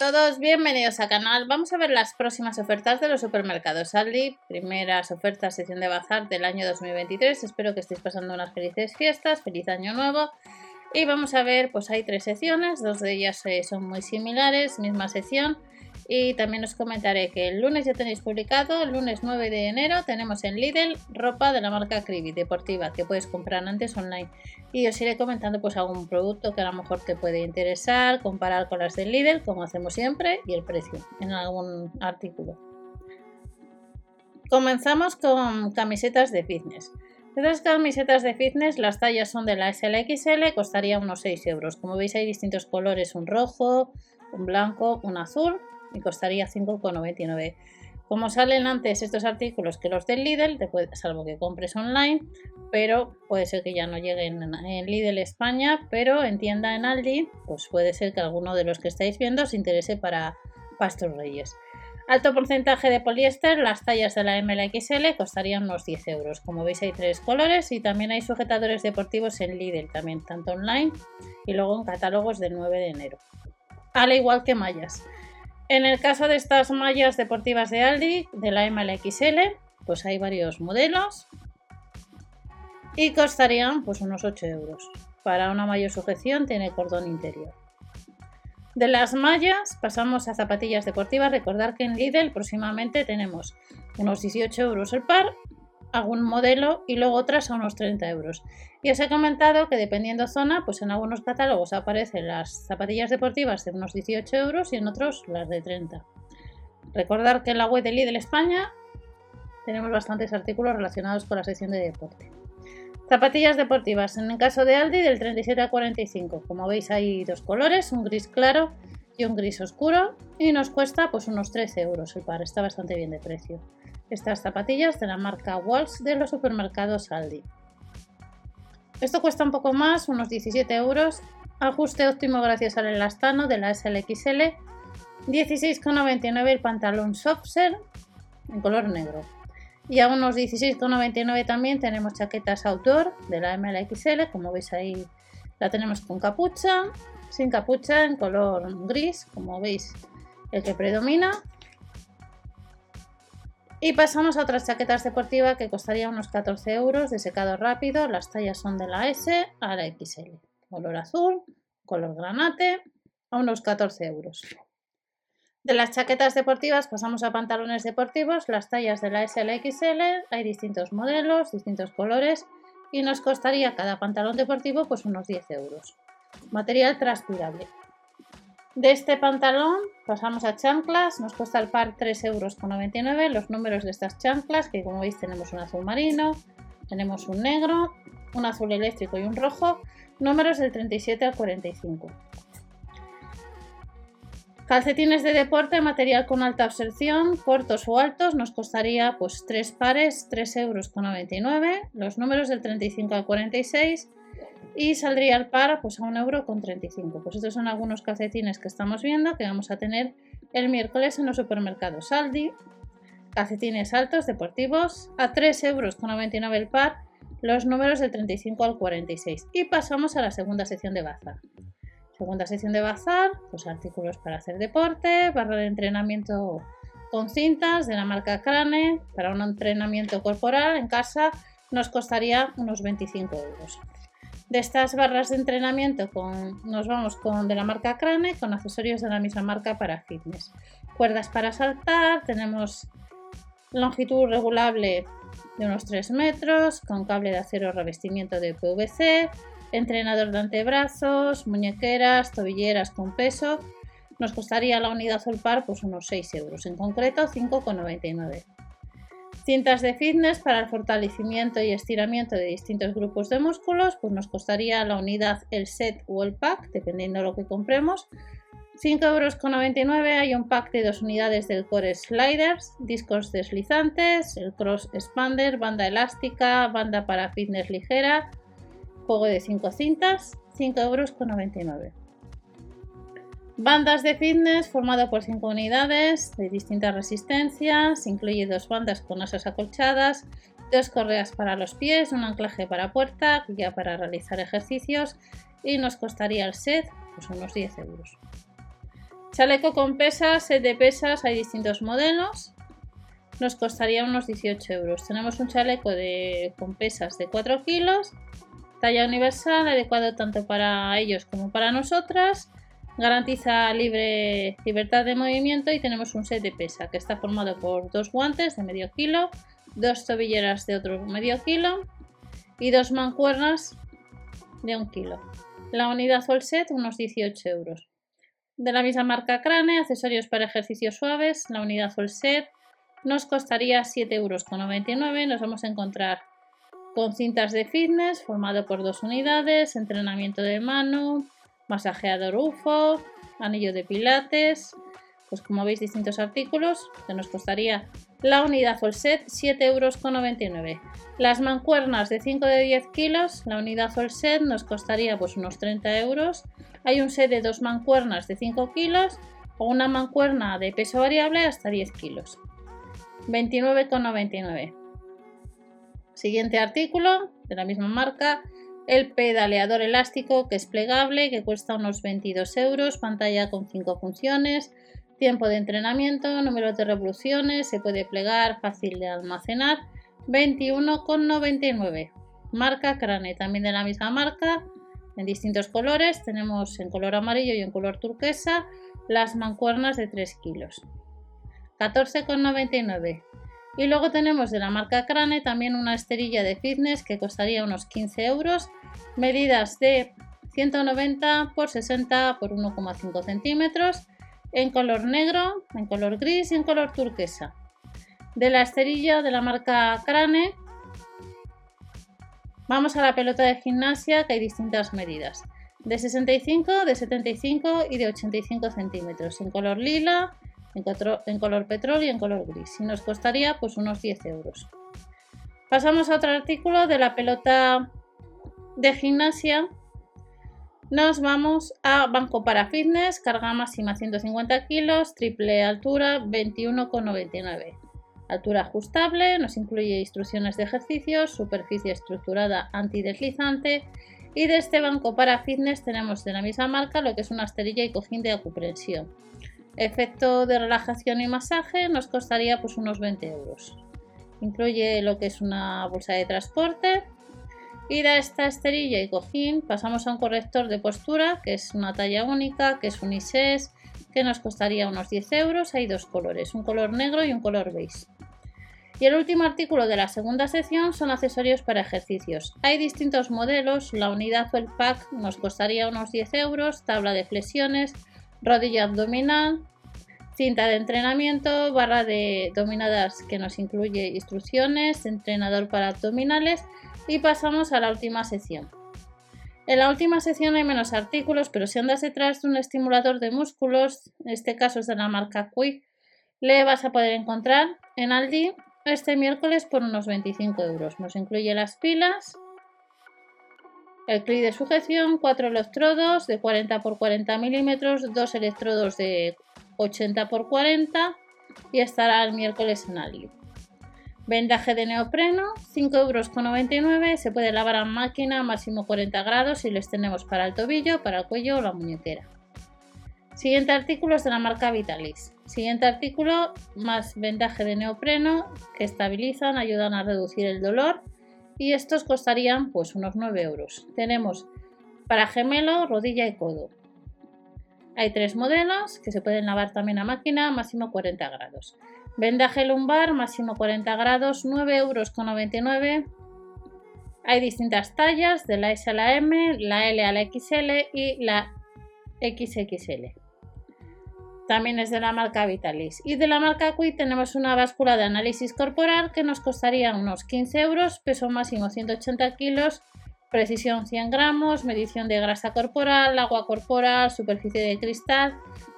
todos, bienvenidos al canal. Vamos a ver las próximas ofertas de los supermercados Aldi. Primeras ofertas sección de bazar del año 2023. Espero que estéis pasando unas felices fiestas, feliz año nuevo. Y vamos a ver, pues hay tres secciones, dos de ellas eh, son muy similares, misma sección. Y también os comentaré que el lunes ya tenéis publicado, el lunes 9 de enero tenemos en Lidl ropa de la marca Cribi deportiva que puedes comprar antes online. Y os iré comentando pues algún producto que a lo mejor te puede interesar, comparar con las del Lidl como hacemos siempre y el precio en algún artículo. Comenzamos con camisetas de fitness. Estas camisetas de fitness, las tallas son de la SLXL, costaría unos 6 euros. Como veis hay distintos colores, un rojo, un blanco, un azul y costaría 5,99. Como salen antes estos artículos que los del Lidl, salvo que compres online, pero puede ser que ya no lleguen en Lidl España, pero en tienda en Aldi, pues puede ser que alguno de los que estáis viendo os interese para Pastor Reyes. Alto porcentaje de poliéster, las tallas de la MLXL costarían unos 10 euros. Como veis hay tres colores y también hay sujetadores deportivos en Lidl, también tanto online y luego en catálogos del 9 de enero. Al igual que mallas. En el caso de estas mallas deportivas de Aldi, de la MLXL, pues hay varios modelos y costarían pues unos 8 euros. Para una mayor sujeción tiene cordón interior. De las mallas pasamos a zapatillas deportivas. Recordar que en Lidl próximamente tenemos unos 18 euros el par algún modelo y luego otras a unos 30 euros. Y os he comentado que dependiendo zona, pues en algunos catálogos aparecen las zapatillas deportivas de unos 18 euros y en otros las de 30. Recordar que en la web de Lidl España tenemos bastantes artículos relacionados con la sección de deporte. Zapatillas deportivas, en el caso de Aldi del 37 al 45. Como veis hay dos colores, un gris claro y un gris oscuro y nos cuesta pues unos 13 euros el par, está bastante bien de precio estas zapatillas de la marca Walsh de los supermercados Aldi. Esto cuesta un poco más, unos 17 euros. Ajuste óptimo gracias al elastano de la SLXL. 16,99 el pantalón Softser en color negro. Y a unos 16,99 también tenemos chaquetas outdoor de la MLXL. Como veis ahí la tenemos con capucha, sin capucha en color gris, como veis el que predomina. Y pasamos a otras chaquetas deportivas que costaría unos 14 euros de secado rápido. Las tallas son de la S a la XL. Color azul, color granate, a unos 14 euros. De las chaquetas deportivas pasamos a pantalones deportivos. Las tallas de la S a la XL. Hay distintos modelos, distintos colores y nos costaría cada pantalón deportivo pues unos 10 euros. Material transpirable. De este pantalón pasamos a chanclas, nos cuesta el par 3,99 euros. Los números de estas chanclas, que como veis tenemos un azul marino, tenemos un negro, un azul eléctrico y un rojo, números del 37 al 45. Calcetines de deporte, material con alta absorción, cortos o altos, nos costaría pues 3 pares, 3,99 euros. Los números del 35 al 46 y saldría el par pues a 1,35€. Pues estos son algunos calcetines que estamos viendo que vamos a tener el miércoles en los supermercados Aldi. Calcetines altos deportivos a 3,99€ el par, los números del 35 al 46. Y pasamos a la segunda sección de bazar. Segunda sección de bazar, pues artículos para hacer deporte, barra de entrenamiento con cintas de la marca Crane para un entrenamiento corporal en casa nos costaría unos 25 euros. De estas barras de entrenamiento con, nos vamos con de la marca Crane con accesorios de la misma marca para fitness. Cuerdas para saltar, tenemos longitud regulable de unos 3 metros, con cable de acero revestimiento de PVC, entrenador de antebrazos, muñequeras, tobilleras con peso. Nos costaría la unidad al par pues unos 6 euros, en concreto 5,99. Cintas de fitness para el fortalecimiento y estiramiento de distintos grupos de músculos, pues nos costaría la unidad el set o el pack, dependiendo de lo que compremos. 5,99 euros hay un pack de dos unidades del Core Sliders, discos deslizantes, el Cross Expander, banda elástica, banda para fitness ligera, juego de 5 cintas, 5,99 euros. Bandas de fitness formado por 5 unidades de distintas resistencias, incluye dos bandas con asas acolchadas, dos correas para los pies, un anclaje para puerta, guía para realizar ejercicios y nos costaría el set pues unos 10 euros. Chaleco con pesas, set de pesas, hay distintos modelos. Nos costaría unos 18 euros. Tenemos un chaleco de, con pesas de 4 kilos, talla universal, adecuado tanto para ellos como para nosotras. Garantiza libre libertad de movimiento y tenemos un set de pesa que está formado por dos guantes de medio kilo, dos tobilleras de otro medio kilo y dos mancuernas de un kilo. La unidad o set unos 18 euros. De la misma marca Crane, accesorios para ejercicios suaves, la unidad o set nos costaría 7,99 euros. Nos vamos a encontrar con cintas de fitness formado por dos unidades, entrenamiento de mano, masajeador UFO, anillo de pilates, pues como veis distintos artículos que nos costaría la unidad o set 7,99 euros. Las mancuernas de 5 de 10 kilos, la unidad o set nos costaría pues unos 30 euros. Hay un set de dos mancuernas de 5 kilos o una mancuerna de peso variable hasta 10 kilos. 29,99. Siguiente artículo de la misma marca, el pedaleador elástico que es plegable, que cuesta unos 22 euros, pantalla con 5 funciones, tiempo de entrenamiento, número de revoluciones, se puede plegar, fácil de almacenar, 21,99. Marca Crane, también de la misma marca, en distintos colores, tenemos en color amarillo y en color turquesa las mancuernas de 3 kilos. 14,99. Y luego tenemos de la marca Crane también una esterilla de fitness que costaría unos 15 euros, medidas de 190 por 60 por 1,5 centímetros, en color negro, en color gris y en color turquesa. De la esterilla de la marca Crane vamos a la pelota de gimnasia que hay distintas medidas, de 65, de 75 y de 85 centímetros, en color lila, en, color petróleo y en color gris y nos costaría pues unos 10 euros. Pasamos a otro artículo de la pelota de gimnasia. Nos vamos a banco para fitness, carga máxima 150 kilos, triple altura 21,99. Altura ajustable, nos incluye instrucciones de ejercicios, superficie estructurada antideslizante y de este banco para fitness tenemos de la misma marca lo que es una esterilla y cojín de acuprensión. Efecto de relajación y masaje nos costaría pues unos 20 euros. Incluye lo que es una bolsa de transporte. Y de esta esterilla y cojín pasamos a un corrector de postura que es una talla única, que es unisex, que nos costaría unos 10 euros. Hay dos colores, un color negro y un color beige. Y el último artículo de la segunda sección son accesorios para ejercicios. Hay distintos modelos, la unidad o el pack nos costaría unos 10 euros, tabla de flexiones, rodilla abdominal, cinta de entrenamiento, barra de dominadas que nos incluye instrucciones, entrenador para abdominales y pasamos a la última sección. En la última sección hay menos artículos, pero si andas detrás de un estimulador de músculos, en este caso es de la marca Quick, le vas a poder encontrar en Aldi este miércoles por unos 25 euros. Nos incluye las pilas, el clic de sujeción, cuatro electrodos de 40 x 40 milímetros, dos electrodos de 80 x 40 y estará el miércoles en Aldi. Vendaje de neopreno, 5,99 euros. Se puede lavar a máquina, máximo 40 grados y les tenemos para el tobillo, para el cuello o la muñequera. Siguiente artículo es de la marca Vitalis. Siguiente artículo, más vendaje de neopreno que estabilizan, ayudan a reducir el dolor y estos costarían pues unos 9 euros. Tenemos para gemelo, rodilla y codo. Hay tres modelos que se pueden lavar también a máquina, máximo 40 grados. Vendaje lumbar, máximo 40 grados, 9 euros con 99. Hay distintas tallas, de la S a la M, la L a la XL y la XXL también es de la marca Vitalis. Y de la marca Quid tenemos una báscula de análisis corporal que nos costaría unos 15 euros, peso máximo 180 kilos, precisión 100 gramos, medición de grasa corporal, agua corporal, superficie de cristal,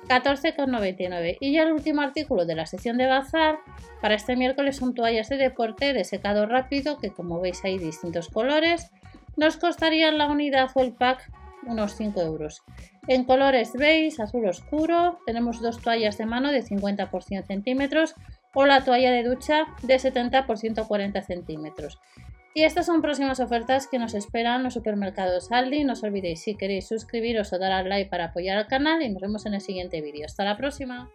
14,99. Y ya el último artículo de la sección de bazar para este miércoles son toallas de deporte de secado rápido, que como veis hay distintos colores. Nos costaría la unidad o el pack unos 5 euros. En colores beige, azul oscuro, tenemos dos toallas de mano de 50 por 100 centímetros o la toalla de ducha de 70 por 140 centímetros. Y estas son próximas ofertas que nos esperan los supermercados Aldi. No os olvidéis si queréis suscribiros o dar al like para apoyar al canal y nos vemos en el siguiente vídeo. Hasta la próxima.